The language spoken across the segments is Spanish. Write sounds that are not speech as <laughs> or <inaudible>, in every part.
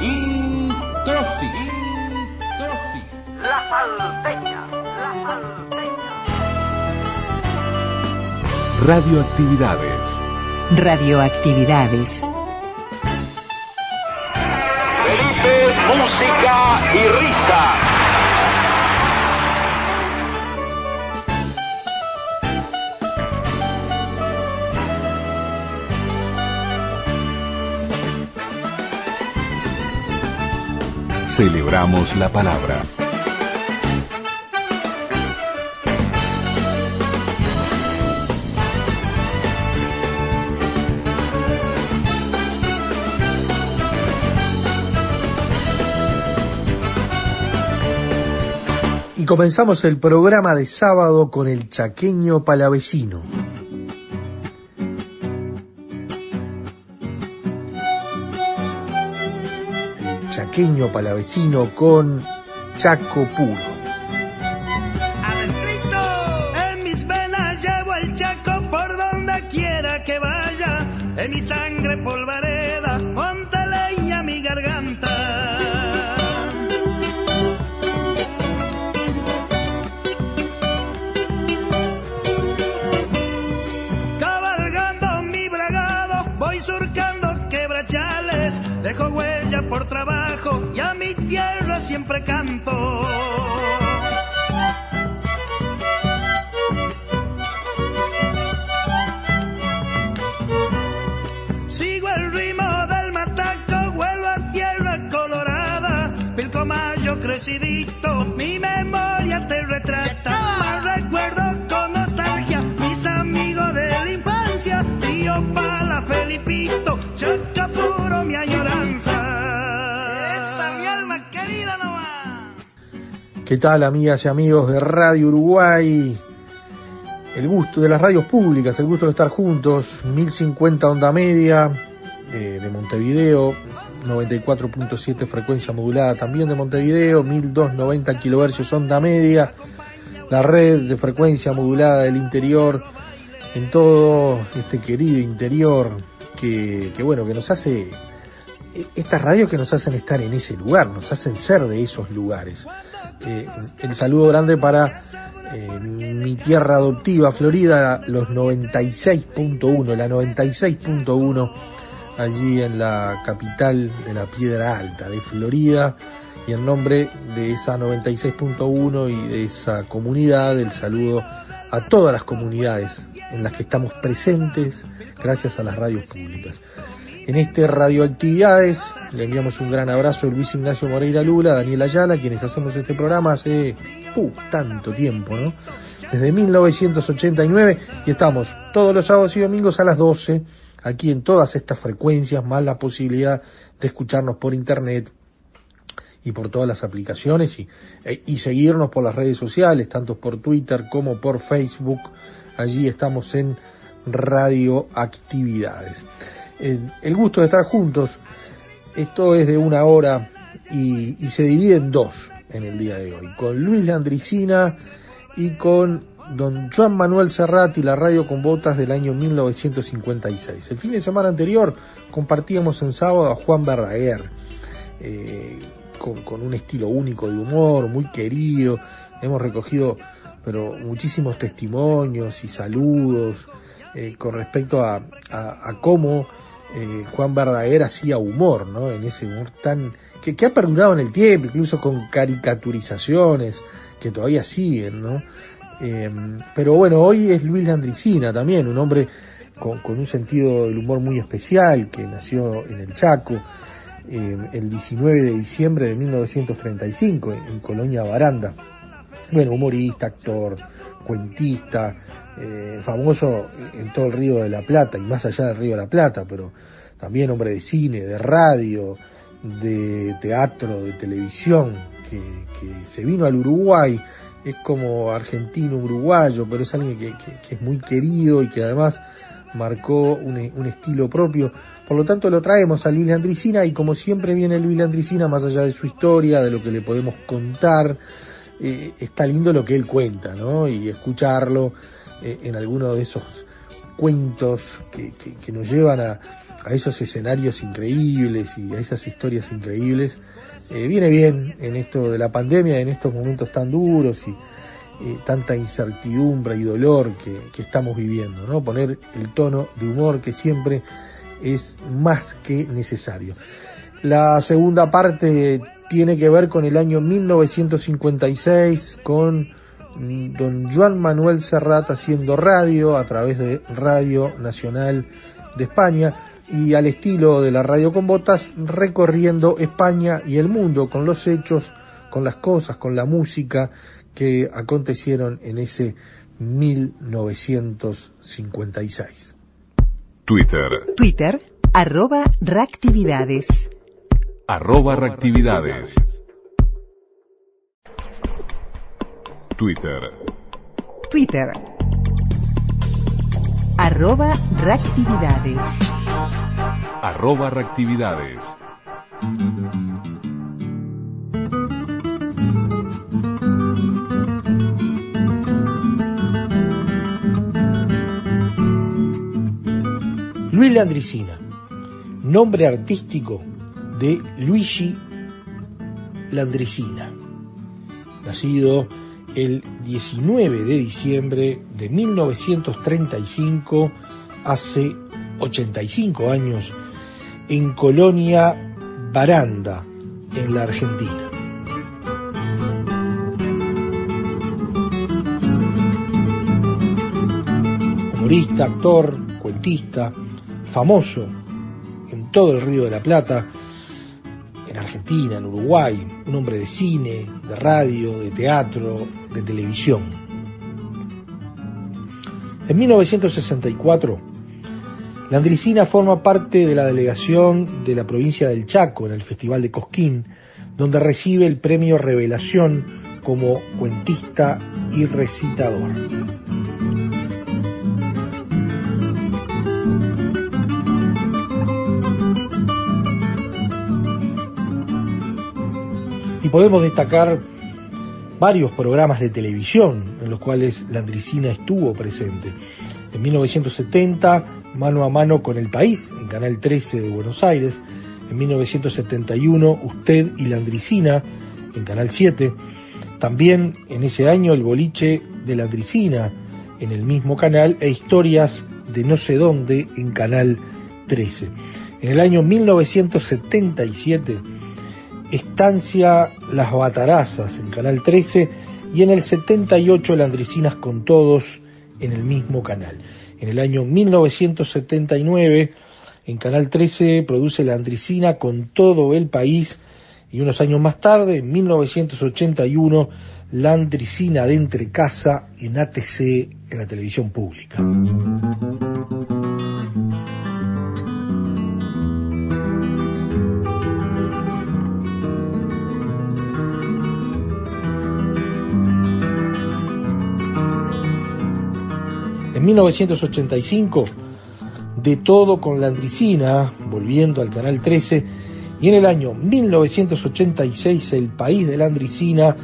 Introsi. Introsi. La salteña. La salteña. Radioactividades. Radioactividades. Felipe, música y risa. Celebramos la palabra. Y comenzamos el programa de sábado con el chaqueño palavecino. El chaqueño palavecino con Chaco Puro. Adentrito, en mis venas llevo el chaco por donde quiera que vaya. En mi sangre polvareda, ponte leña mi garganta. Siempre canto. ¿Qué tal amigas y amigos de Radio Uruguay? El gusto de las radios públicas, el gusto de estar juntos, 1050 onda media eh, de Montevideo, 94.7 frecuencia modulada también de Montevideo, 1290 kilohercios onda media, la red de frecuencia modulada del interior, en todo este querido interior que, que bueno, que nos hace, estas radios que nos hacen estar en ese lugar, nos hacen ser de esos lugares. Eh, el saludo grande para eh, mi tierra adoptiva, Florida, los 96.1, la 96.1, allí en la capital de la Piedra Alta, de Florida, y en nombre de esa 96.1 y de esa comunidad, el saludo a todas las comunidades en las que estamos presentes gracias a las radios públicas. En este Radioactividades le enviamos un gran abrazo a Luis Ignacio Moreira Lula, Daniel Ayala, quienes hacemos este programa hace uh, tanto tiempo, ¿no? Desde 1989 y estamos todos los sábados y domingos a las 12 aquí en todas estas frecuencias, más la posibilidad de escucharnos por internet y por todas las aplicaciones y, e- y seguirnos por las redes sociales, tanto por Twitter como por Facebook. Allí estamos en Radioactividades. El, gusto de estar juntos, esto es de una hora y, y se divide en dos en el día de hoy, con Luis Landricina y con don Juan Manuel Serrati, la radio con botas del año 1956. El fin de semana anterior compartíamos en sábado a Juan Verdaguer, eh, con, un estilo único de humor, muy querido. Hemos recogido pero muchísimos testimonios y saludos eh, con respecto a cómo eh, Juan Verdaguer hacía humor, ¿no? En ese humor tan que, ha perdurado en el tiempo, incluso con caricaturizaciones que todavía siguen, ¿no? Eh, pero bueno, hoy es Luis Landricina también, un hombre con, con un sentido del humor muy especial, que nació en el Chaco eh, el 19 de diciembre de 1935 en, en Colonia Baranda. Bueno, humorista, actor, cuentista, eh, famoso en todo el Río de la Plata y más allá del Río de la Plata, pero también hombre de cine, de radio, de teatro, de televisión, que, que se vino al Uruguay, es como argentino, uruguayo, pero es alguien que, que, es muy querido y que además marcó un, un, estilo propio. Por lo tanto, lo traemos a Luis Landricina y como siempre viene Luis Landricina, más allá de su historia, de lo que le podemos contar, eh, está lindo lo que él cuenta, ¿no? Y escucharlo eh, en alguno de esos cuentos que, que, que nos llevan a, a, esos escenarios increíbles y a esas historias increíbles. Eh, viene bien en esto de la pandemia, en estos momentos tan duros y eh, tanta incertidumbre y dolor que, que, estamos viviendo, ¿no? Poner el tono de humor que siempre es más que necesario. La segunda parte tiene que ver con el año 1956, con don Juan Manuel Serrat haciendo radio a través de Radio Nacional de España y al estilo de la radio con botas recorriendo España y el mundo con los hechos, con las cosas, con la música que acontecieron en ese 1956. Twitter. Twitter, arroba reactividades. Arroba reactividades. Twitter. Twitter. Arroba reactividades. Arroba reactividades. Luis Landricina, nombre artístico de Luigi Landricina, nacido el 19 de diciembre de 1935, hace 85 años, en Colonia Baranda, en la Argentina. Humorista, actor, cuentista, famoso en todo el Río de la Plata, Argentina, en Uruguay, un hombre de cine, de radio, de teatro, de televisión. En 1964, Landricina forma parte de la delegación de la provincia del Chaco en el Festival de Cosquín, donde recibe el premio Revelación como cuentista y recitador. Podemos destacar varios programas de televisión en los cuales Landricina estuvo presente. En 1970, Mano a Mano con el País, en Canal 13 de Buenos Aires. En 1971, Usted y Landricina, en Canal 7. También en ese año, El Boliche de Landricina, en el mismo canal, e Historias de No sé dónde, en Canal 13. En el año 1977, Estancia Las Batarazas en Canal 13 y en el 78 Landricinas con Todos en el mismo canal. En el año 1979 en Canal 13 produce Landricina con todo el país y unos años más tarde, en 1981, Landricina de Entre Casa en ATC en la televisión pública. 1985, de todo con Landricina, volviendo al Canal 13, y en el año 1986 El País de Landricina,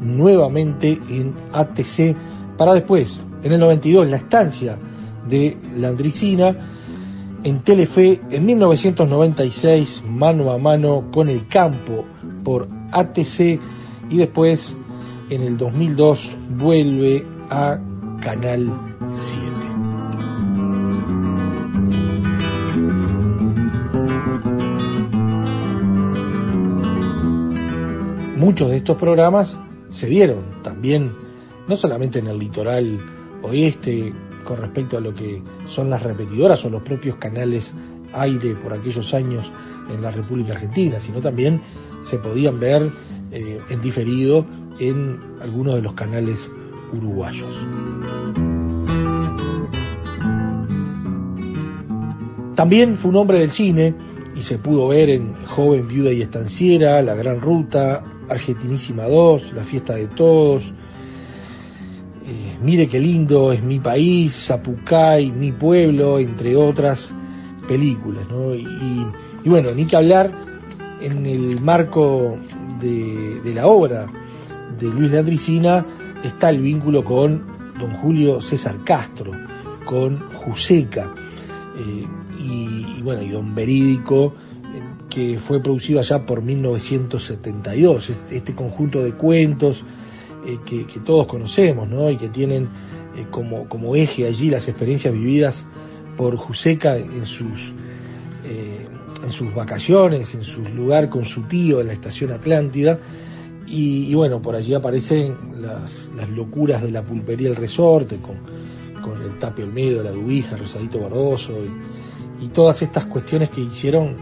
nuevamente en ATC, para después, en el 92, La Estancia de Landricina, en Telefe, en 1996, mano a mano con el campo por ATC, y después, en el 2002, vuelve a Canal 7. Muchos de estos programas se dieron también, no solamente en el litoral oeste, con respecto a lo que son las repetidoras o los propios canales aire por aquellos años en la República Argentina, sino también se podían ver eh, en diferido en algunos de los canales uruguayos. También fue un hombre del cine y se pudo ver en Joven, Viuda y Estanciera, La Gran Ruta, Argentinísima 2, La Fiesta de Todos, eh, Mire qué lindo es mi país, Zapucay, mi pueblo, entre otras películas. ¿no? Y, bueno, ni que hablar en el marco de, la obra de Luis Landricina está el vínculo con don Julio César Castro, con Juseca, eh, y, y bueno, y don Verídico, que fue producido allá por 1972, este, este conjunto de cuentos eh, que, todos conocemos, ¿no? Y que tienen eh, como, eje allí las experiencias vividas por Juseca en sus, eh, en sus vacaciones, en su lugar con su tío en la estación Atlántida. Y, bueno, por allí aparecen las, locuras de la pulpería El Resorte, con, con el Tapio Olmedo, la Dubija, Rosadito Barroso, y todas estas cuestiones que hicieron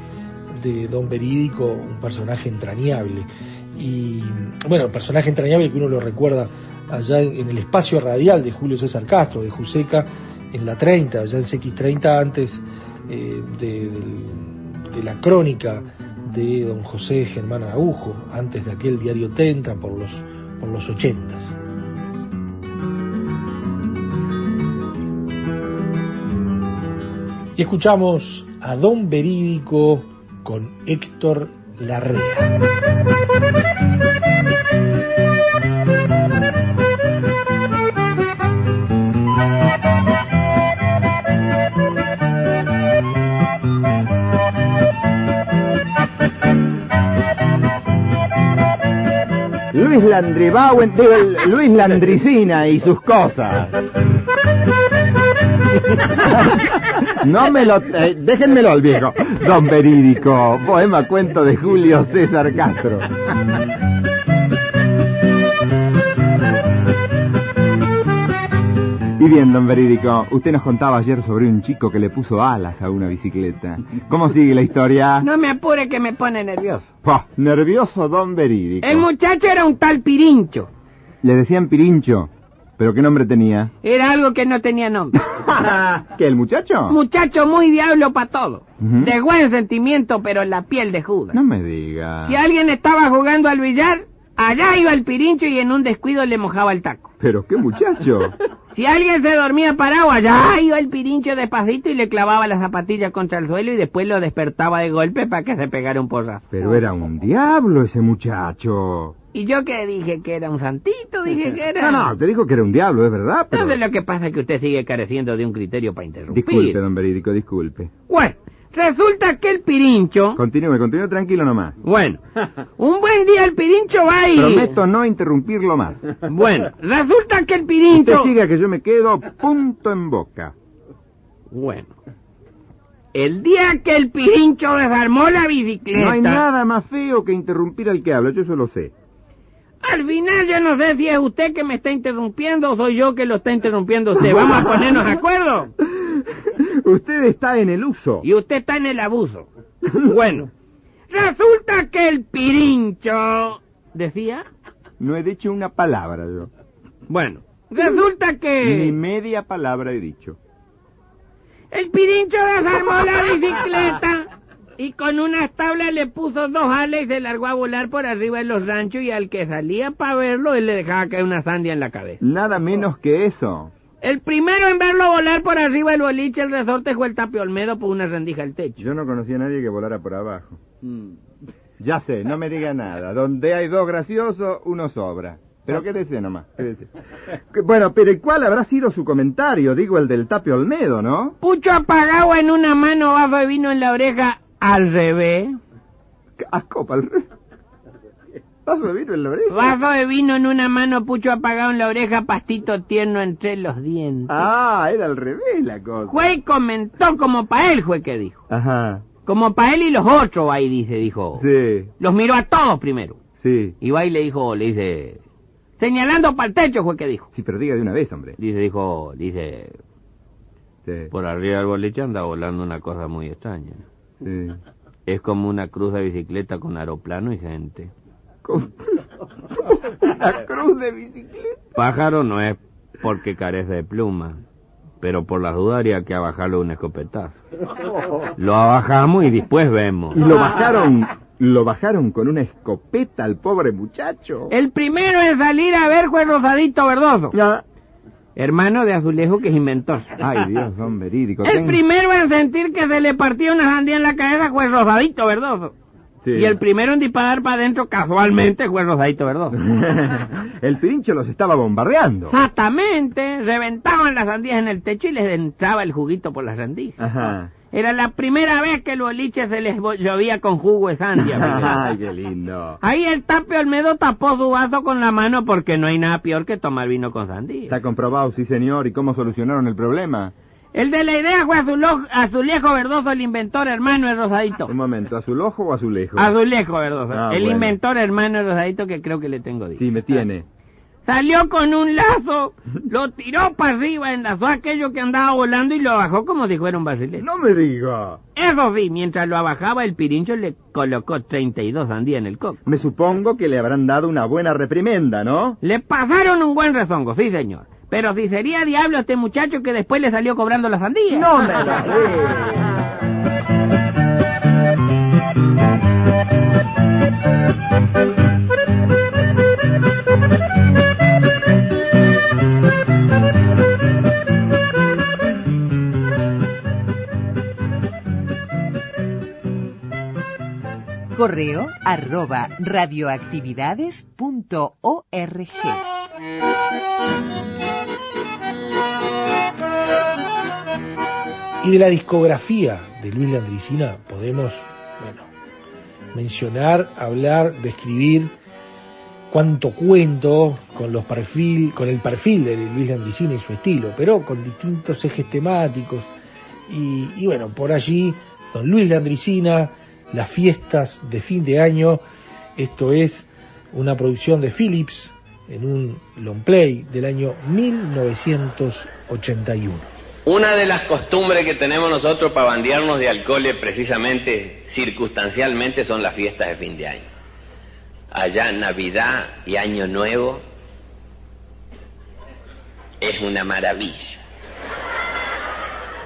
de Don Verídico un personaje entrañable. Y bueno, personaje entrañable que uno lo recuerda allá en el espacio radial de Julio César Castro, de Juseca, en la 30, allá en CX30, antes eh, de, la crónica de don José Germán Araujo, antes de aquel diario Tentra por los, por los 80. Y escuchamos a Don Verídico con Héctor Larrea. Luis Landribauen, digo, el- Luis Landricina y sus cosas. <laughs> No me lo... eh, déjenmelo al viejo. Don Verídico, poema cuento de Julio César Castro. Y bien, don Verídico, usted nos contaba ayer sobre un chico que le puso alas a una bicicleta. ¿Cómo sigue la historia? No me apure que me pone nervioso. Pah, nervioso don Verídico. El muchacho era un tal Pirincho. Le decían Pirincho, pero ¿qué nombre tenía? Era algo que no tenía nombre. <laughs> ¿Qué, el muchacho? Muchacho muy diablo para todo. De buen sentimiento, pero la piel de Judas. No me diga. Si alguien estaba jugando al billar, allá iba el Pirincho y en un descuido le mojaba el taco. Pero qué muchacho. <laughs> Si alguien se dormía parado, allá iba el Pirincho despacito y le clavaba las zapatillas contra el suelo y después lo despertaba de golpe para que se pegara un porrazo. Pero era un diablo ese muchacho. Y yo que dije que era un santito, dije que era... No, no, te dijo que era un diablo, es verdad, pero... Entonces lo que pasa es que usted sigue careciendo de un criterio para interrumpir. Disculpe, don Verídico, disculpe. Bueno, resulta que el Pirincho... Continúe, continúe tranquilo nomás. Bueno, <laughs> un buen día el Pirincho va y... Prometo no interrumpirlo más. <laughs> Bueno, resulta que el Usted Pirincho... siga que yo me quedo punto en boca. Bueno. El día que el Pirincho desarmó la bicicleta... No hay nada más feo que interrumpir al que habla, yo eso lo sé. Al final yo no sé si es usted que me está interrumpiendo o soy yo que lo está interrumpiendo usted. Vamos a ponernos de acuerdo. Usted está en el uso. Y usted está en el abuso. Bueno, resulta que el Pirincho... ¿Decía? No he dicho una palabra yo. Bueno, resulta que... Ni media palabra he dicho. El Pirincho desarmó la bicicleta y con unas tablas le puso dos alas y se largó a volar por arriba de los ranchos y al que salía para verlo él le dejaba caer una sandia en la cabeza. Nada menos que eso. El primero en verlo volar por arriba del boliche el resorte fue el Tapio Olmedo por una rendija al techo. Yo no conocía a nadie que volara por abajo. Ya sé, no me diga nada. Donde hay dos graciosos, uno sobra. Pero quédese nomás, <laughs> quédese. Que- Bueno, pero ¿y cuál habrá sido su comentario? Digo, el del Tapio Olmedo, ¿no? Pucho apagado en una mano, vaso de vino en la oreja, al revés. A copa, al revés. Vaso de vino en la oreja. Vaso de vino en una mano, pucho apagado en la oreja, pastito tierno entre los dientes. Ah, era al revés la cosa. Juez comentó como pa' él, fue que dijo. Ajá, Como pa' él y los otros, ahí dice, dijo. sí, Los miró a todos primero. sí. Y va y le dijo, le dice... Señalando para el techo fue que dijo. Sí, pero diga de una vez, hombre. Dice, dijo, dice... Sí, Por arriba del boliche anda volando una cosa muy extraña. Sí. Es como una cruz de bicicleta con aeroplano y gente. Con- <laughs> Una cruz de bicicleta. Pájaro no es porque carece de pluma. pero por las dudas haría que bajarlo un escopetazo. <laughs> Lo abajamos y después vemos. ¿Y lo bajaron, lo bajaron con una escopeta al pobre muchacho? El primero en salir a ver fue Rosadito Verdoso. Ya. Hermano de Azulejo que es inventor. Ay, Dios, son verídicos. El primero en sentir que se le partió una sandía en la cabeza fue Rosadito Verdoso. Sí. Y el primero en disparar para adentro casualmente fue Rosadito Verdoso. <laughs> el pirincho los estaba bombardeando. Exactamente, reventaban las sandías en el techo y les entraba el juguito por las sandías. Ajá. Era la primera vez que el boliche se les llovía con jugo de sandía. <laughs> Miguel. Ay, qué lindo. Ahí el Tapio Olmedo tapó su vaso con la mano porque no hay nada peor que tomar vino con sandía. Está comprobado, sí señor. ¿Y cómo solucionaron el problema? El de la idea fue Azulo- Azulejo Verdoso, el inventor hermano de Rosadito. Un momento, ¿azulojo o azulejo? Azulejo Verdoso, Ah, el bueno. inventor hermano de Rosadito que creo que le tengo dicho. Sí, me tiene. Salió con un lazo, lo tiró para arriba, enlazó aquello que andaba volando y lo bajó como si fuera un barrilete. No me diga. Eso sí, mientras lo abajaba el pirincho le colocó 32 sandías en el coco. Me supongo que le habrán dado una buena reprimenda, ¿no? Le pasaron un buen rezongo, sí señor. Pero si sería diablo este muchacho que después le salió cobrando la sandía. No me la Correo arroba radioactividades.org. Y de la discografía de Luis Landricina podemos, bueno, mencionar, hablar, describir cuánto cuento con los perfil, con el perfil de Luis Landricina y su estilo, pero con distintos ejes temáticos. Y, bueno, por allí, don Luis Landricina, las fiestas de fin de año, esto es una producción de Philips en un long play del año 1981. Una de las costumbres que tenemos nosotros para bandearnos de alcoholes precisamente, circunstancialmente, son las fiestas de fin de año. Allá Navidad y Año Nuevo es una maravilla.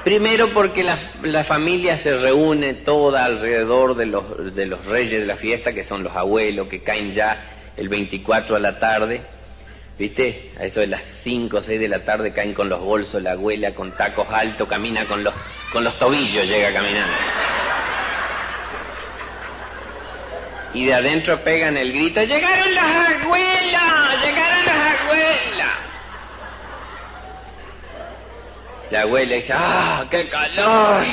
Primero porque la, la familia se reúne toda alrededor de los, reyes de la fiesta, que son los abuelos, que caen ya el 24 a la tarde. ¿Viste? A eso de las 5 o 6 de la tarde caen con los bolsos, la abuela con tacos altos, camina con los, con los tobillos, llega caminando. Y de adentro pegan el grito, ¡llegaron las abuelas! ¡Llegaron las abuelas! La abuela dice, ¡ah, qué calor!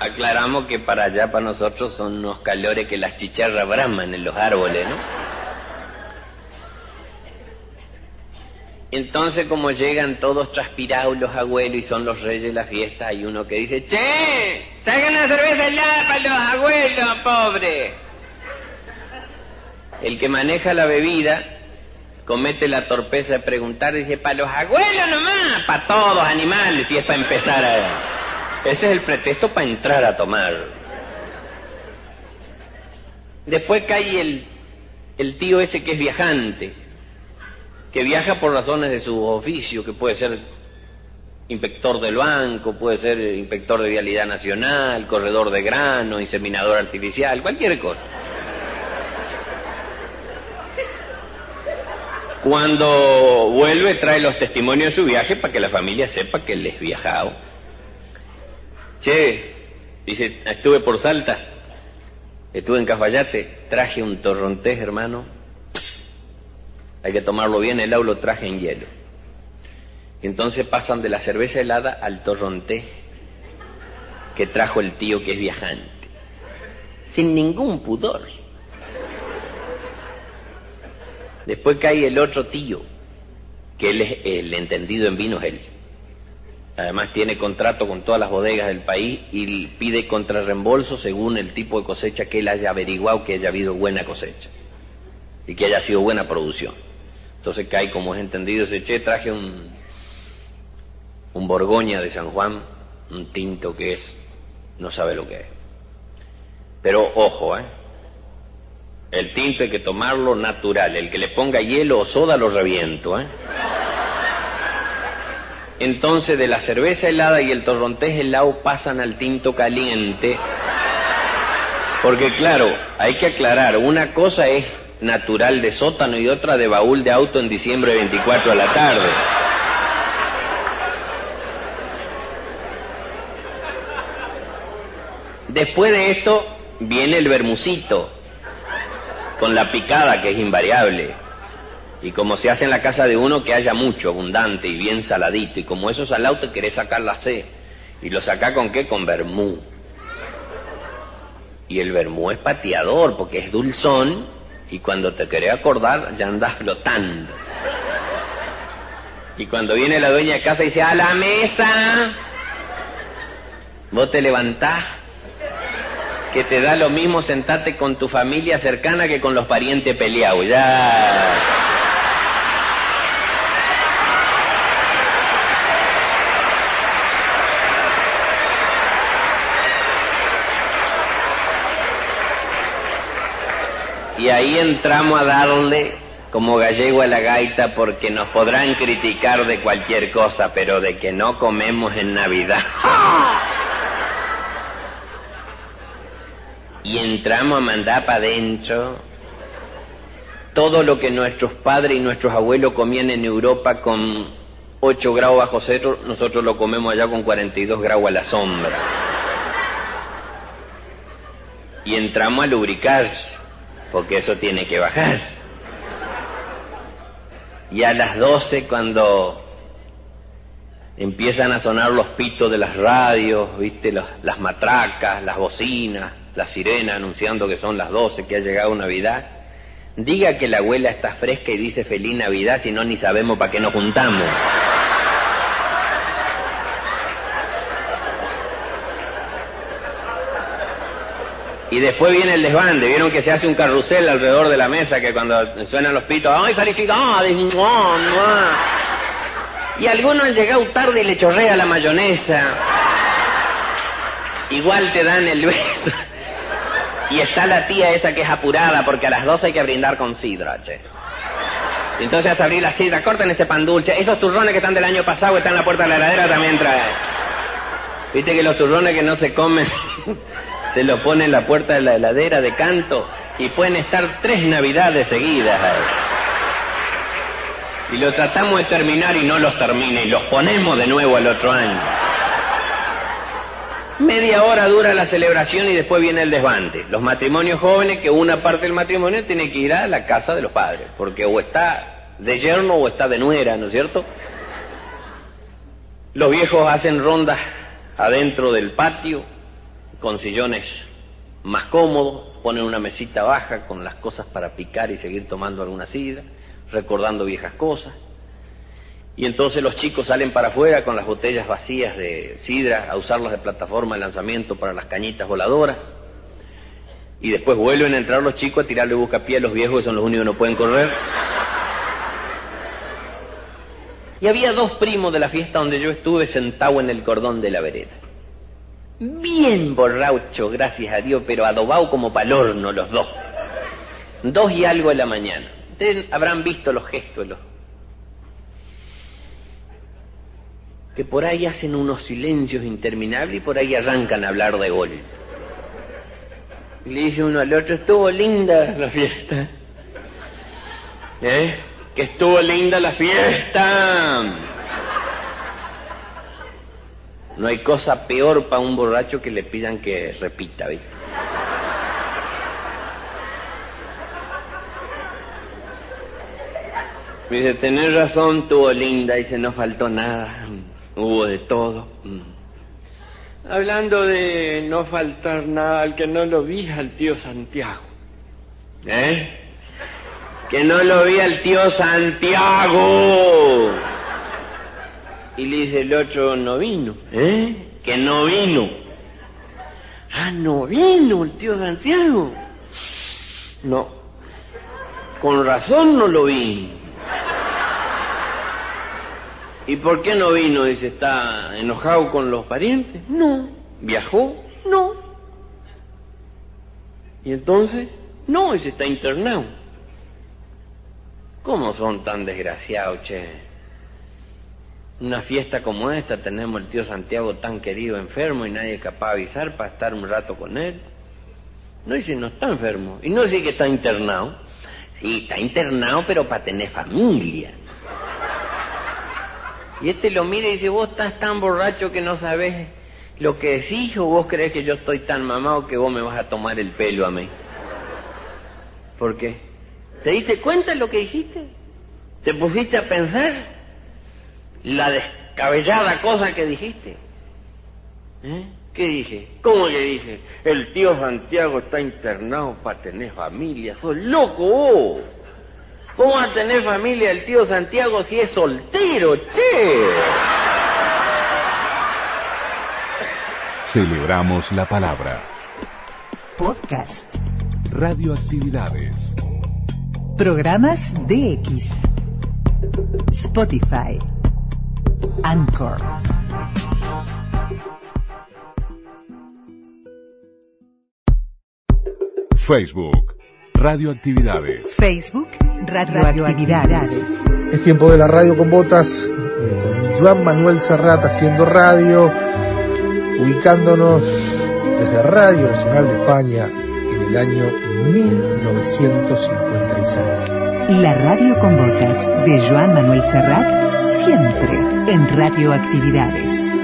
Aclaramos que para allá, para nosotros, son unos calores que las chicharras braman en los árboles, ¿no? Entonces, como llegan todos transpirados los abuelos y son los reyes de la fiesta, hay uno que dice, ¡Che! ¡Traigan una cerveza helada para los abuelos, pobre! El que maneja la bebida comete la torpeza de preguntar, dice, para los abuelos nomás, para todos animales, y es para empezar a... Ese es el pretexto para entrar a tomar. Después cae el, el tío ese que es viajante, que viaja por razones de su oficio, que puede ser inspector del banco, puede ser inspector de vialidad nacional, corredor de grano, inseminador artificial, cualquier cosa. Cuando vuelve trae los testimonios de su viaje para que la familia sepa que él es viajado. Che, dice, estuve por Salta, estuve en Cafayate, traje un torrontés, hermano. Hay que tomarlo bien, el lo traje en hielo. Y entonces pasan de la cerveza helada al torrontés que trajo el tío que es viajante. Sin ningún pudor. Después cae el otro tío, que él es el entendido en vinos él. Además tiene contrato con todas las bodegas del país y pide contrarreembolso según el tipo de cosecha que él haya averiguado que haya habido buena cosecha y que haya sido buena producción. Entonces cae como es entendido, dice, che, traje un, un Borgoña de San Juan, un tinto que es, no sabe lo que es. Pero ojo, ¿eh? El tinto hay que tomarlo natural, el que le ponga hielo o soda lo reviento, ¿eh? Entonces de la cerveza helada y el torrontés helado pasan al tinto caliente. Porque claro, hay que aclarar, una cosa es natural de sótano y otra de baúl de auto en diciembre 24 a la tarde. Después de esto viene el bermucito, con la picada que es invariable. Y como se hace en la casa de uno, que haya mucho, abundante y bien saladito. Y como eso salado te querés sacar la C. ¿Y lo saca con qué? Con vermú. Y el vermú es pateador porque es dulzón y cuando te querés acordar ya andas flotando. Y cuando viene la dueña de casa y dice, a la mesa, vos te levantás, que te da lo mismo sentarte con tu familia cercana que con los parientes peleados. Y ahí entramos a darle como gallego a la gaita porque nos podrán criticar de cualquier cosa, pero de que no comemos en Navidad. <laughs> Y entramos a mandar para adentro todo lo que nuestros padres y nuestros abuelos comían en Europa con 8 grados bajo cero, nosotros lo comemos allá con 42 grados a la sombra. Y entramos a lubricar porque eso tiene que bajar. Y a las 12 cuando empiezan a sonar los pitos de las radios, viste, las matracas, las bocinas, la sirena anunciando que son las 12, que ha llegado Navidad, diga que la abuela está fresca y dice feliz Navidad, si no ni sabemos para qué nos juntamos. Y después viene el desbande, vieron que se hace un carrusel alrededor de la mesa, que cuando suenan los pitos, ¡ay, felicidades! Y algunos han llegado tarde y le chorrea la mayonesa. Igual te dan el beso. Y está la tía esa que es apurada, porque a las 12 hay que brindar con sidra, che. Entonces a abrir la sidra, corten ese pan dulce. Esos turrones que están del año pasado, están en la puerta de la heladera, también trae. Viste que los turrones que no se comen, <laughs> se los pone en la puerta de la heladera de canto y pueden estar tres navidades seguidas ahí. Y lo tratamos de terminar y no los termina y los ponemos de nuevo al otro año. Media hora dura la celebración y después viene el desbande. Los matrimonios jóvenes, que una parte del matrimonio tiene que ir a la casa de los padres, porque o está de yerno o está de nuera, ¿no es cierto? Los viejos hacen rondas adentro del patio, con sillones más cómodos, ponen una mesita baja con las cosas para picar y seguir tomando alguna sidra, recordando viejas cosas. Y entonces los chicos salen para afuera con las botellas vacías de sidra a usarlas de plataforma de lanzamiento para las cañitas voladoras. Y después vuelven a entrar los chicos a tirarle buscapié a los viejos que son los únicos que no pueden correr. Y había dos primos de la fiesta donde yo estuve sentado en el cordón de la vereda. Bien borracho, gracias a Dios, pero adobado como pa'l horno los dos. Dos y algo de la mañana. Ustedes habrán visto los gestos, los que por ahí hacen unos silencios interminables y por ahí arrancan a hablar de gol. Y le dice uno al otro, estuvo linda la fiesta. ¿Eh? Que estuvo linda la fiesta. No hay cosa peor para un borracho que le pidan que repita, ¿viste? Me dice, tenés razón, estuvo linda, dice, no faltó nada, hubo de todo. Hablando de no faltar nada, al que no lo vi al tío Santiago. ¿Eh? Que no lo vi al tío Santiago. Y le dice el otro, no vino. ¿Eh? Que no vino. Ah, no vino el tío Santiago. No. Con razón no lo vi. ¿Y por qué no vino? Dice, ¿está enojado con los parientes? No. ¿Viajó? No. ¿Y entonces? No, dice, está internado. ¿Cómo son tan desgraciados, che? Una fiesta como esta tenemos el tío Santiago tan querido enfermo y nadie es capaz de avisar para estar un rato con él. No, si no está enfermo. Y no si que está internado. Sí, está internado, pero para tener familia. Y este lo mira y dice, vos estás tan borracho que no sabes lo que decís o vos crees que yo estoy tan mamado que vos me vas a tomar el pelo a mí. ¿Por qué? ¿Te diste cuenta de lo que dijiste? ¿Te pusiste a pensar la descabellada cosa que dijiste? ¿Eh? ¿Qué dije? ¿Cómo le dije? El tío Santiago está internado para tener familia. ¡Sos loco! ¿Cómo va a tener familia el tío Santiago si es soltero, che? Celebramos la palabra. Podcast. Radioactividades. Programas DX. Spotify. Anchor. Facebook. Radioactividades. Facebook. Radioactividades. Es tiempo de la radio con botas, con Joan Manuel Serrat haciendo radio, ubicándonos desde Radio Nacional de España en el año 1956. La radio con botas de Joan Manuel Serrat, siempre en Radioactividades.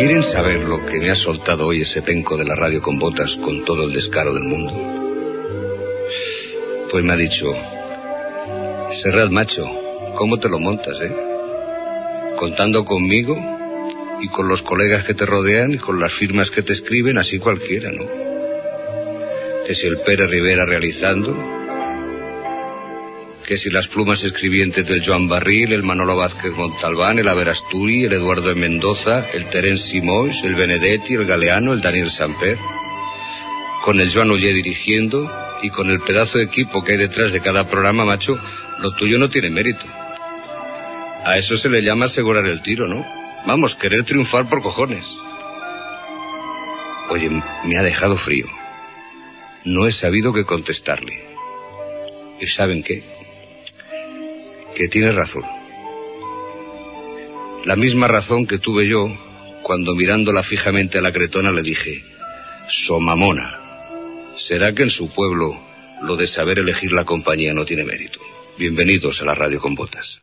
¿Quieren saber lo que me ha soltado hoy ese penco de la radio con botas con todo el descaro del mundo? Pues me ha dicho, Serrat macho, ¿cómo te lo montas, eh? Contando conmigo y con los colegas que te rodean y con las firmas que te escriben, así cualquiera, ¿no? Que si el Pérez Rivera realizando, que si las plumas escribientes del Joan Barril, el Manolo Vázquez Montalbán, el Averasturi, el Eduardo Mendoza, el Terence Simois, el Benedetti, el Galeano, el Daniel Samper, con el Joan Ollé dirigiendo y con el pedazo de equipo que hay detrás de cada programa, macho, lo tuyo no tiene mérito. A eso se le llama asegurar el tiro, ¿no? Vamos, querer triunfar por cojones. Oye, me ha dejado frío. No he sabido qué contestarle. ¿Y saben qué? Que tiene razón. La misma razón que tuve yo cuando mirándola fijamente a la cretona le dije, Somamona, ¿será que en su pueblo lo de saber elegir la compañía no tiene mérito? Bienvenidos a la radio con botas.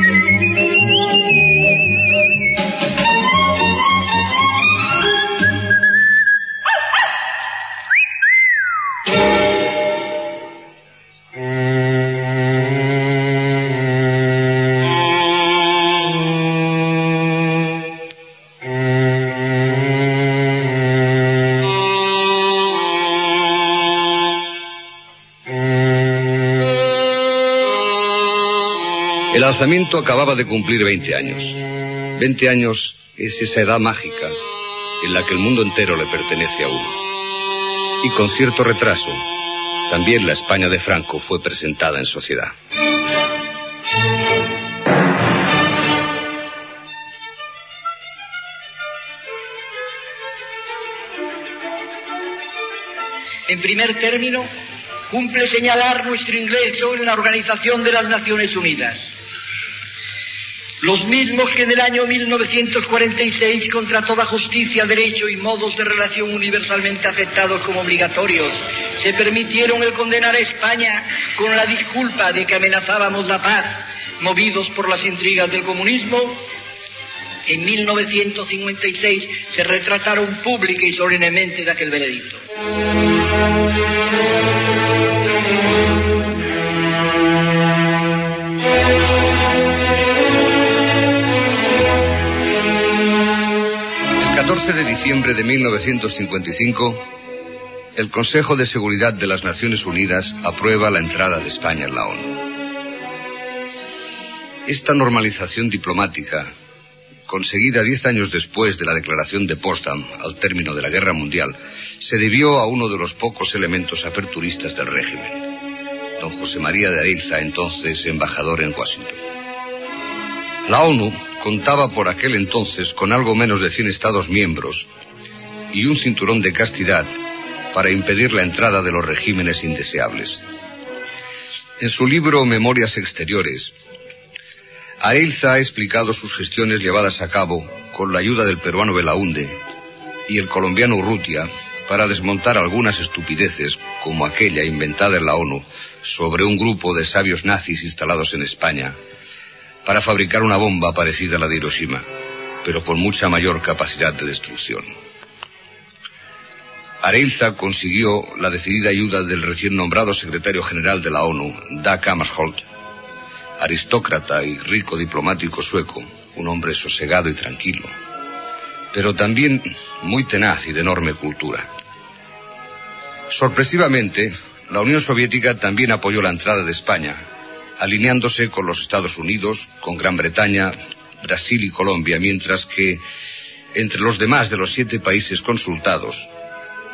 El alzamiento acababa de cumplir 20 años. 20 años es esa edad mágica en la que el mundo entero le pertenece a uno. Y con cierto retraso, también la España de Franco fue presentada en sociedad. En primer término, cumple señalar nuestro ingreso en la Organización de las Naciones Unidas. Los mismos que en el año 1946, contra toda justicia, derecho y modos de relación universalmente aceptados como obligatorios, se permitieron el condenar a España con la disculpa de que amenazábamos la paz, movidos por las intrigas del comunismo, en 1956 se retrataron pública y solemnemente de aquel veredicto. 14 de diciembre de 1955, el Consejo de Seguridad de las Naciones Unidas aprueba la entrada de España en la ONU. Esta normalización diplomática, conseguida diez años después de la declaración de Potsdam al término de la Guerra Mundial, se debió a uno de los pocos elementos aperturistas del régimen, don José María de Arilza, entonces embajador en Washington. La ONU contaba por aquel entonces con algo menos de 100 Estados miembros y un cinturón de castidad para impedir la entrada de los regímenes indeseables. En su libro Memorias Exteriores, Ailza ha explicado sus gestiones llevadas a cabo con la ayuda del peruano Belaunde y el colombiano Urrutia para desmontar algunas estupideces como aquella inventada en la ONU sobre un grupo de sabios nazis instalados en España para fabricar una bomba parecida a la de Hiroshima, pero con mucha mayor capacidad de destrucción. Areilza consiguió la decidida ayuda del recién nombrado secretario general de la ONU, Dag Hammarskjöld, aristócrata y rico diplomático sueco, un hombre sosegado y tranquilo, pero también muy tenaz y de enorme cultura. Sorpresivamente, la Unión Soviética también apoyó la entrada de España, alineándose con los Estados Unidos, con Gran Bretaña, Brasil y Colombia, mientras que entre los demás de los siete países consultados,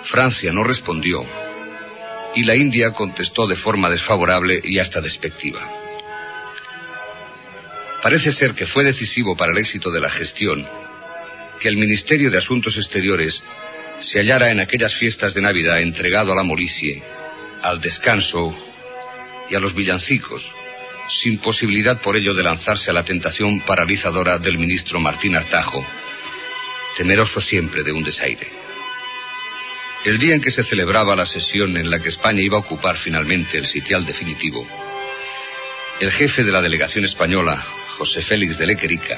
Francia no respondió y la India contestó de forma desfavorable y hasta despectiva. Parece ser que fue decisivo para el éxito de la gestión que el Ministerio de Asuntos Exteriores se hallara en aquellas fiestas de Navidad entregado a la molicie, al descanso y a los villancicos, sin posibilidad por ello de lanzarse a la tentación paralizadora del ministro Martín Artajo, temeroso siempre de un desaire. El día en que se celebraba la sesión en la que España iba a ocupar finalmente el sitial definitivo, el jefe de la delegación española, José Félix de Lequerica,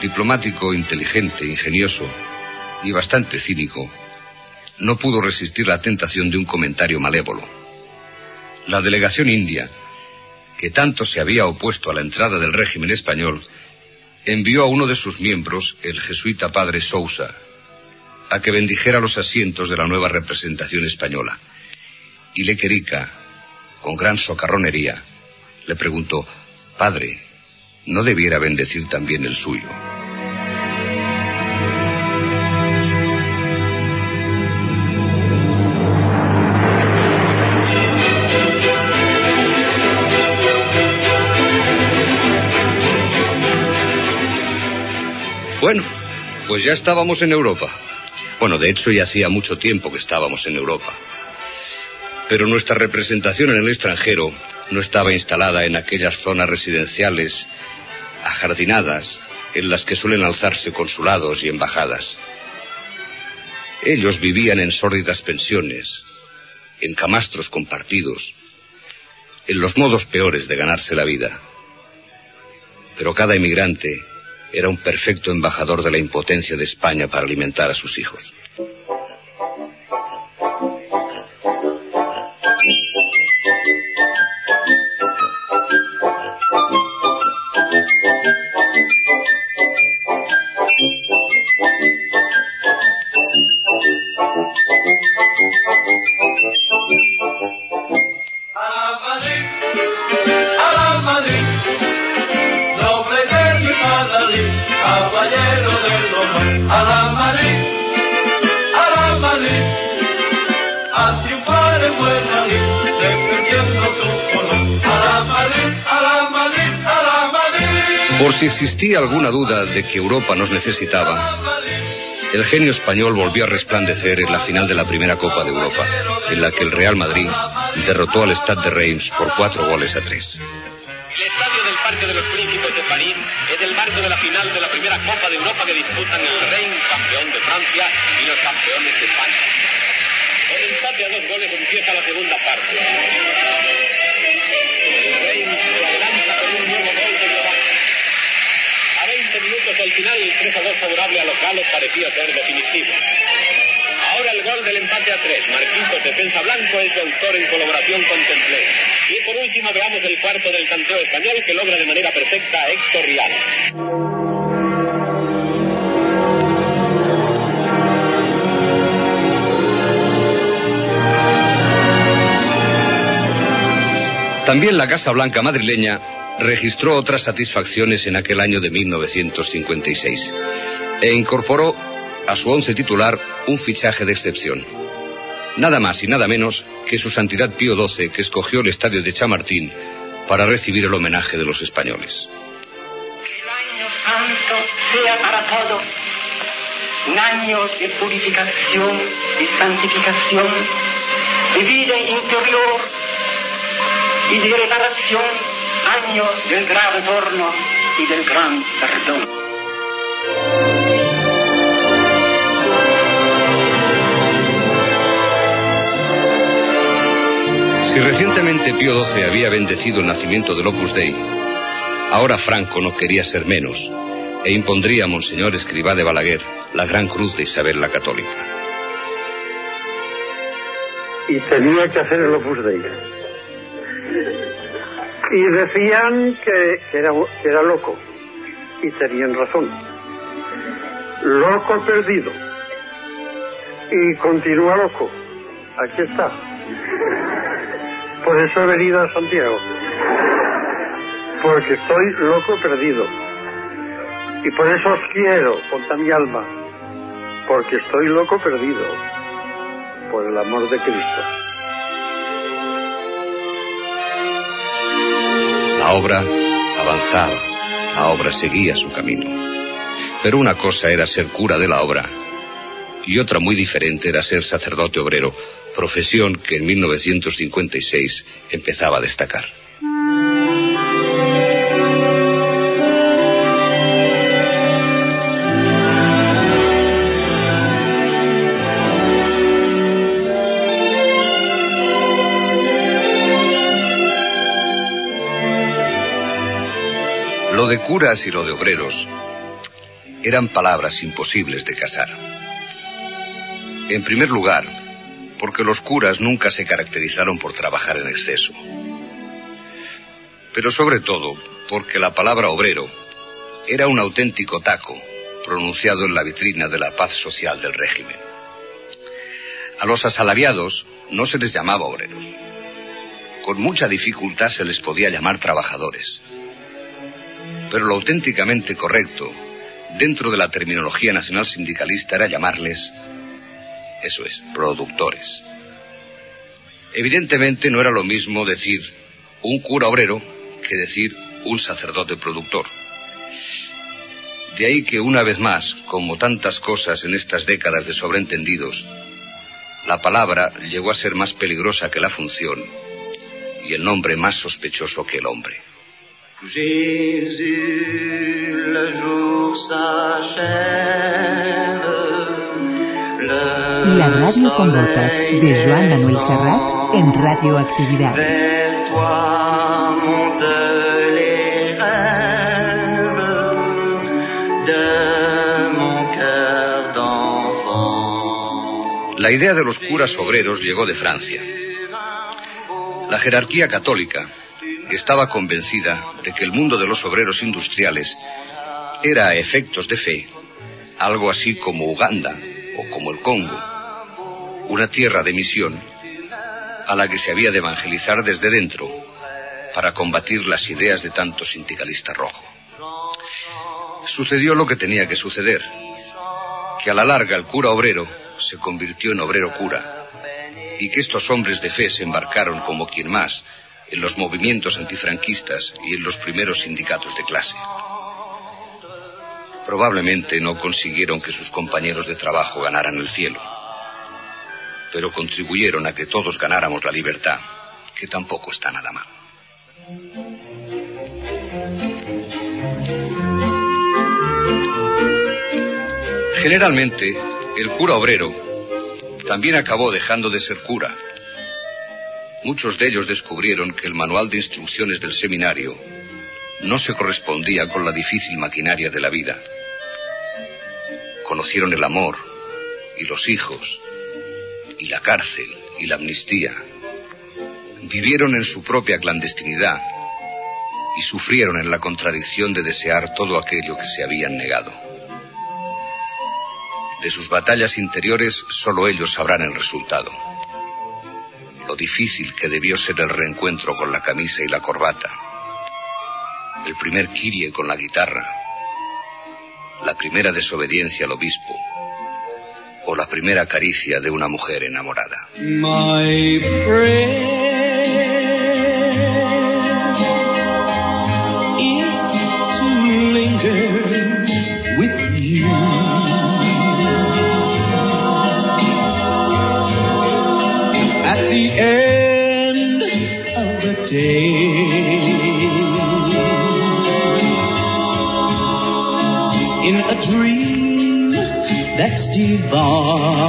diplomático, inteligente, ingenioso y bastante cínico, no pudo resistir la tentación de un comentario malévolo. La delegación india, que tanto se había opuesto a la entrada del régimen español, envió a uno de sus miembros, el jesuita padre Sousa, a que bendijera los asientos de la nueva representación española. Y Lequerica, con gran socarronería, le preguntó, Padre, ¿no debiera bendecir también el suyo? Bueno, pues ya estábamos en Europa. Bueno, de hecho ya hacía mucho tiempo que estábamos en Europa. Pero nuestra representación en el extranjero no estaba instalada en aquellas zonas residenciales ajardinadas en las que suelen alzarse consulados y embajadas. Ellos vivían en sórdidas pensiones, en camastros compartidos, en los modos peores de ganarse la vida. Pero cada emigrante era un perfecto embajador de la impotencia de España para alimentar a sus hijos. Por si existía alguna duda de que Europa nos necesitaba, el genio español volvió a resplandecer en la final de la primera Copa de Europa, en la que el Real Madrid derrotó al Stade de Reims por cuatro goles a tres. Parque de los Príncipes de París es el marco de la final de la primera Copa de Europa que disputan el Reims, campeón de Francia, y los campeones de España. Con empate a dos goles empieza la segunda parte. El se adelanta con un nuevo gol de. A 20 minutos del final, el 3 a 2 favorable a locales parecía ser definitivo. Ahora el gol del empate a 3. Marquitos, defensa blanco, es de autor en colaboración con Templé. Y por último veamos el cuarto del canteo español que logra de manera perfecta a Héctor Rial. También la Casa Blanca madrileña registró otras satisfacciones en aquel año de 1956 e incorporó a su once titular un fichaje de excepción. Nada más y nada menos que su Santidad Pío XII, que escogió el estadio de Chamartín para recibir el homenaje de los españoles. año santo sea para todos un año de purificación y santificación, de vida interior y de reparación, año del gran retorno y del gran perdón. Si recientemente Pío XII había bendecido el nacimiento del Opus Dei, ahora Franco no quería ser menos e impondría a Monseñor Escribá de Balaguer la gran cruz de Isabel la Católica. y tenía que hacer el Opus Dei. Y decían que, era, que era loco, y tenían razón. Loco perdido. Y continúa loco. Aquí está. Por eso he venido a Santiago. Porque estoy loco perdido. Y por eso os quiero con toda mi alma. Porque estoy loco perdido. Por el amor de Cristo. La obra avanzaba, la obra seguía su camino. Pero una cosa era ser cura de la obra y otra muy diferente era ser sacerdote obrero, profesión que en 1956 empezaba a destacar. Lo de curas y lo de obreros eran palabras imposibles de casar. En primer lugar, porque los curas nunca se caracterizaron por trabajar en exceso. Pero sobre todo, porque la palabra obrero era un auténtico taco pronunciado en la vitrina de la paz social del régimen. A los asalariados no se les llamaba obreros. Con mucha dificultad se les podía llamar trabajadores. Pero lo auténticamente correcto, dentro de la terminología nacional sindicalista, era llamarles, eso es, productores. Evidentemente no era lo mismo decir un cura obrero que decir un sacerdote productor. De ahí que una vez más, como tantas cosas en estas décadas de sobreentendidos, la palabra llegó a ser más peligrosa que la función y el nombre más sospechoso que el hombre. Jésus, le jour La radio con botas de Joan Manuel Serrat en Radioactividades. La idea de los curas obreros llegó de Francia. La jerarquía católica estaba convencida de que el mundo de los obreros industriales era a efectos de fe algo así como Uganda o como el Congo, una tierra de misión a la que se había de evangelizar desde dentro para combatir las ideas de tanto sindicalista rojo. Sucedió lo que tenía que suceder, que a la larga el cura obrero se convirtió en obrero cura y que estos hombres de fe se embarcaron como quien más en los movimientos antifranquistas y en los primeros sindicatos de clase. Probablemente no consiguieron que sus compañeros de trabajo ganaran el cielo, pero contribuyeron a que todos ganáramos la libertad, que tampoco está nada mal. Generalmente, el cura obrero también acabó dejando de ser cura. Muchos de ellos descubrieron que el manual de instrucciones del seminario no se correspondía con la difícil maquinaria de la vida. Conocieron el amor y los hijos y la cárcel y la amnistía. Vivieron en su propia clandestinidad y sufrieron en la contradicción de desear todo aquello que se habían negado. De sus batallas interiores solo ellos sabrán el resultado. lo difícil que debió ser el reencuentro con la camisa y la corbata, el primer kirie con la guitarra, la primera desobediencia al obispo o la primera caricia de una mujer enamorada. bar.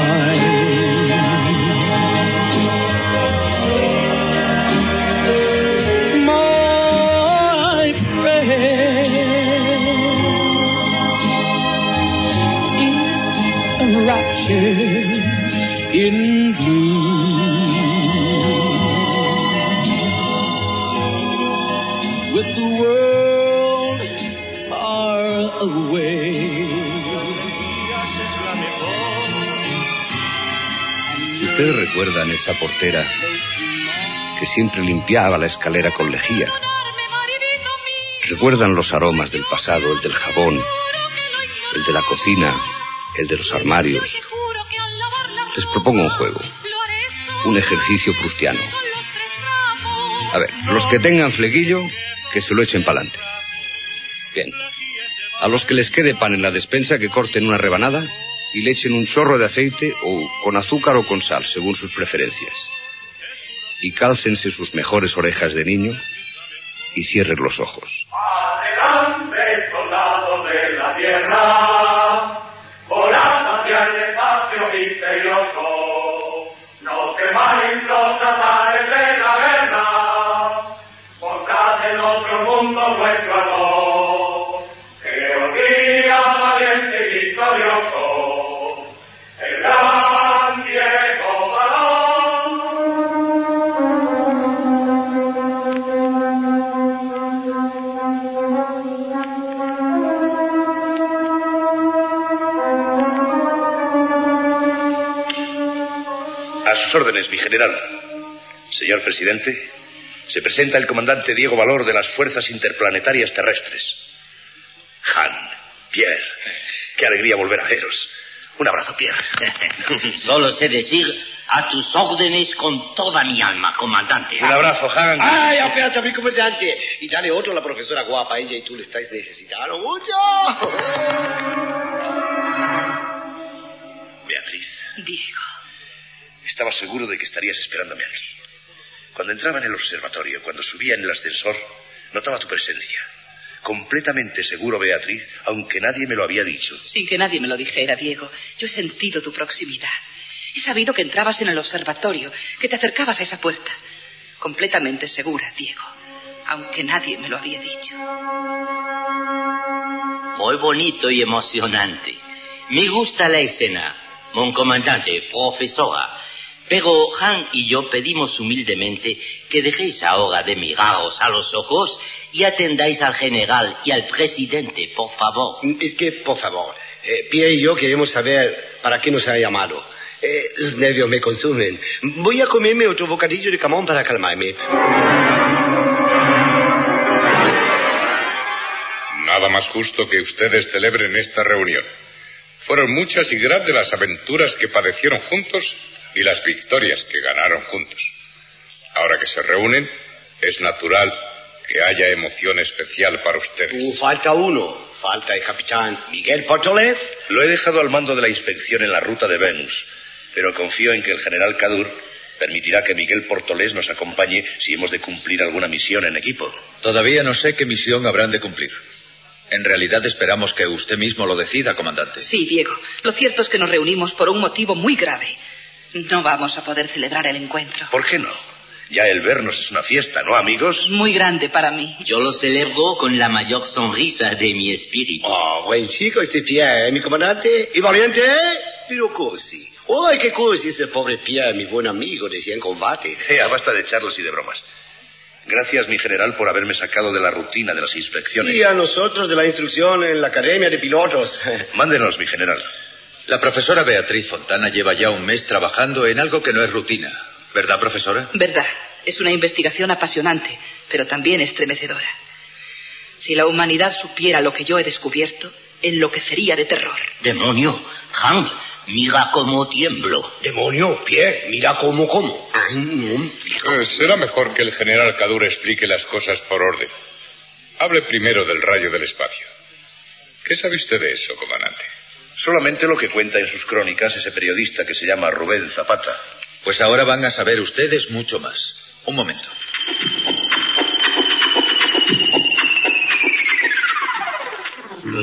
Siempre limpiaba la escalera con lejía? ¿Recuerdan los aromas del pasado, el del jabón, el de la cocina, el de los armarios? Les propongo un juego, un ejercicio prustiano. A ver, los que tengan flequillo, que se lo echen pa'lante. Bien. A los que les quede pan en la despensa, que corten una rebanada y le echen un chorro de aceite o con azúcar o con sal, según sus preferencias. Y cálcense sus mejores orejas de niño y cierren los ojos. Adelante, soldados de la tierra, volad hacia el espacio misterioso. No temáis los azares de la guerra, buscad en otro mundo vuestro amor. Órdenes, mi general. Señor presidente, se presenta el comandante Diego Valor de las Fuerzas Interplanetarias Terrestres. Han, Pierre, qué alegría volver a veros. Un abrazo, Pierre. <laughs> Solo sé decir a tus órdenes con toda mi alma, comandante. Un abrazo, Han. Ay, apenas a mi comandante. Y dale otro a la profesora guapa. Ella y tú le estáis necesitando mucho. Beatriz, Diego. Estaba seguro de que estarías esperándome aquí. Cuando entraba en el observatorio, cuando subía en el ascensor, notaba tu presencia. Completamente seguro, Beatriz, aunque nadie me lo había dicho. Sin que nadie me lo dijera, Diego, yo he sentido tu proximidad. He sabido que entrabas en el observatorio, que te acercabas a esa puerta. Completamente segura, Diego, aunque nadie me lo había dicho. Muy bonito y emocionante. Me gusta la escena, mon comandante, profesora. Pero Han y yo pedimos humildemente que dejéis ahora de miraros a los ojos y atendáis al general y al presidente, por favor. Es que, por favor, eh, Pierre y yo queremos saber para qué nos ha llamado. Eh, los nervios me consumen. Voy a comerme otro bocadillo de camón para calmarme. Nada más justo que ustedes celebren esta reunión. Fueron muchas y grandes las aventuras que padecieron juntos y las victorias que ganaron juntos. Ahora que se reúnen, es natural que haya emoción especial para ustedes. Uh, falta uno. Falta el capitán Miguel Portolés. Lo he dejado al mando de la inspección en la ruta de Venus, pero confío en que el general Cadur permitirá que Miguel Portolés nos acompañe si hemos de cumplir alguna misión en equipo. Todavía no sé qué misión habrán de cumplir. En realidad esperamos que usted mismo lo decida, comandante. Sí, Diego, lo cierto es que nos reunimos por un motivo muy grave. No vamos a poder celebrar el encuentro. ¿Por qué no? Ya el vernos es una fiesta, ¿no, amigos? Muy grande para mí. Yo lo celebro con la mayor sonrisa de mi espíritu. Oh, buen chico ese Pierre, mi comandante. Y valiente, pero così. ¡Ay, qué così ese pobre Pierre, mi buen amigo de 100 combates! Sea, basta de charlas y de bromas. Gracias, mi general, por haberme sacado de la rutina de las inspecciones. Y a nosotros de la instrucción en la Academia de Pilotos. <laughs> Mándenos, mi general. La profesora Beatriz Fontana lleva ya un mes trabajando en algo que no es rutina. ¿Verdad, profesora? Verdad. Es una investigación apasionante, pero también estremecedora. Si la humanidad supiera lo que yo he descubierto, enloquecería de terror. Demonio, Han, mira cómo tiemblo. Demonio, Pierre, mira cómo como. Eh, será mejor que el general Cadur explique las cosas por orden. Hable primero del rayo del espacio. ¿Qué sabe usted de eso, comandante? Solamente lo que cuenta en sus crónicas ese periodista que se llama Rubén Zapata. Pues ahora van a saber ustedes mucho más. Un momento.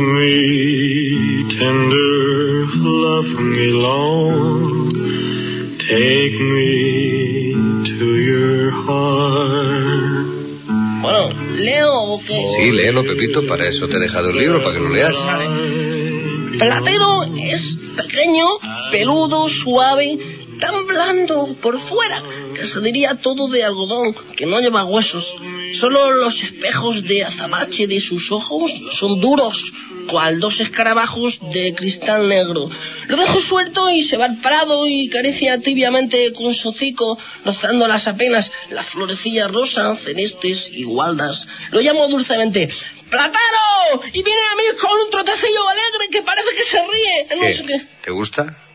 Me tender, love me long, take me to your heart. Bueno, leo o qué? Sí, léelo, Pepito, para eso te he dejado el libro, para que lo leas. Platero es pequeño, peludo, suave, tan blando por fuera que se diría todo de algodón, que no lleva huesos. Solo los espejos de azabache de sus ojos son duros, cual dos escarabajos de cristal negro. Lo dejo suelto y se va al prado y caricia tibiamente con su hocico, rozando las apenas las florecillas rosas, celestes y gualdas. Lo llamo dulcemente, ¡Platero! Y viene a mí con un trotecillo alegre que parece que se ríe. No sé qué. ¿Te gusta?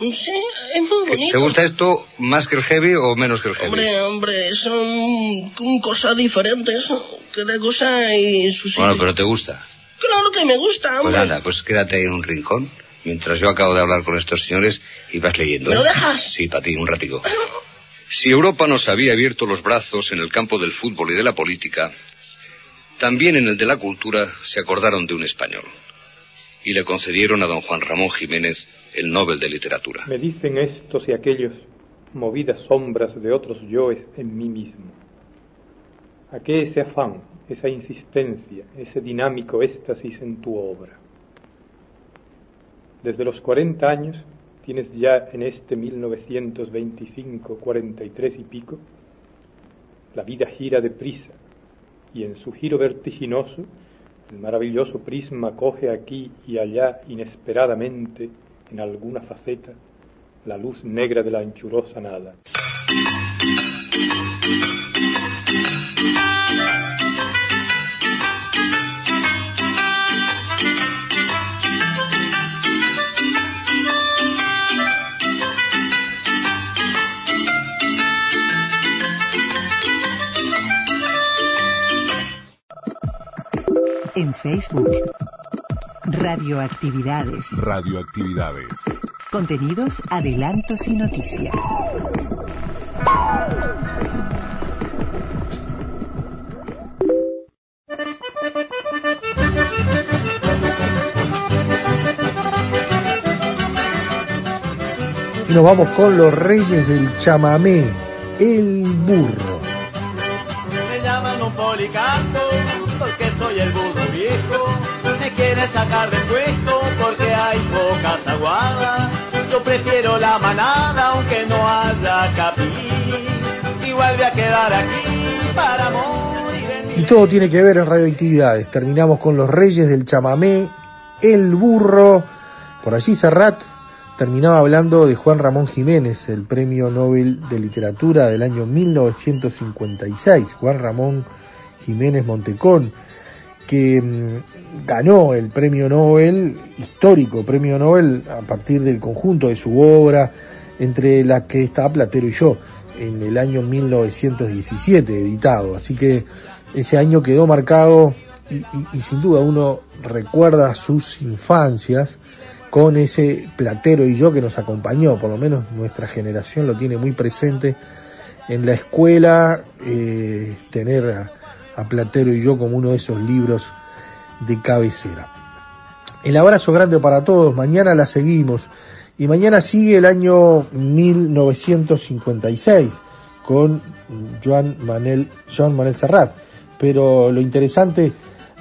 Sí, es muy bonito. ¿Te gusta esto más que el heavy o menos que el heavy? Hombre, hombre, son cosas diferentes. Cada cosa y su sitio. Bueno, pero te gusta. Claro que me gusta, Pues hombre. anda, pues quédate ahí en un rincón mientras yo acabo de hablar con estos señores y vas leyendo. ¿Me lo ¿eh? dejas? Sí, para ti, un ratico. Si Europa nos había abierto los brazos en el campo del fútbol y de la política, también en el de la cultura se acordaron de un español y le concedieron a don Juan Ramón Jiménez el Nobel de Literatura. Me dicen estos y aquellos, movidas sombras de otros yoes en mí mismo. ¿A qué ese afán, esa insistencia, ese dinámico éxtasis en tu obra? Desde los 40 años tienes ya en este 1925, 43 y pico, la vida gira deprisa y en su giro vertiginoso el maravilloso prisma coge aquí y allá inesperadamente en alguna faceta la luz negra de la anchurosa nada. En Facebook. Radioactividades. Radioactividades. Contenidos, adelantos y noticias. Y nos vamos con los reyes del chamamé, el burro. Me llaman un policanto porque soy el burro viejo. Me quieren sacar del puesto porque hay pocas aguadas. Yo prefiero la manada aunque no haya capí. A quedar aquí para morir Y todo tiene que ver en radioactividades. Terminamos con los reyes del chamamé, el burro. Por allí Serrat terminaba hablando de Juan Ramón Jiménez, el premio Nobel de Literatura del año 1956. Juan Ramón Jiménez Montecón, que mm, ganó el premio Nobel, histórico premio Nobel, a partir del conjunto de su obra, entre la que está Platero y yo, en el año 1917 editado. Así que ese año quedó marcado y, sin duda uno recuerda sus infancias con ese platero y yo que nos acompañó, por lo menos nuestra generación lo tiene muy presente en la escuela, eh, tener a Platero y yo como uno de esos libros de cabecera. El abrazo grande para todos, mañana la seguimos y mañana sigue el año 1956 con Joan Manuel, Joan Manuel Serrat, pero lo interesante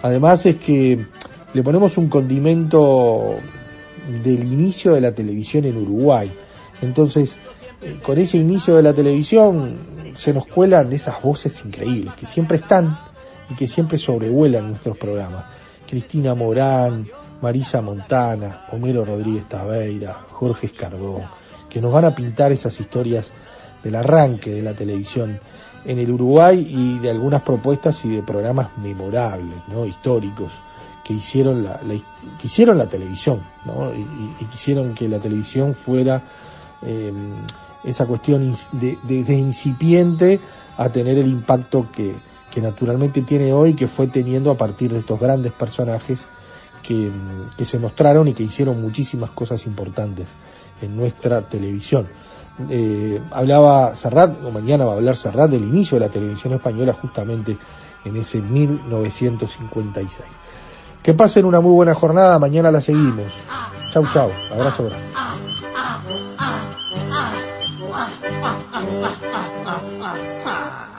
además es que le ponemos un condimento del inicio de la televisión en Uruguay. Entonces, eh, con ese inicio de la televisión se nos cuelan esas voces increíbles que siempre están y que siempre sobrevuelan nuestros programas. Cristina Morán, Marisa Montana, Homero Rodríguez Taveira, Jorge Escardón, que nos van a pintar esas historias del arranque de la televisión en el Uruguay y de algunas propuestas y de programas memorables, ¿no? históricos que hicieron la, la- que hicieron la televisión, ¿no? y, y- y quisieron que la televisión fuera eh, esa cuestión de- de incipiente a tener el impacto que, que naturalmente tiene hoy, que fue teniendo a partir de estos grandes personajes que, que se mostraron y que hicieron muchísimas cosas importantes en nuestra televisión. Eh, hablaba Serrat, o mañana va a hablar Serrat del inicio de la televisión española justamente en ese 1956. Que pasen una muy buena jornada, mañana la seguimos. Chau, chau, abrazo. <laughs>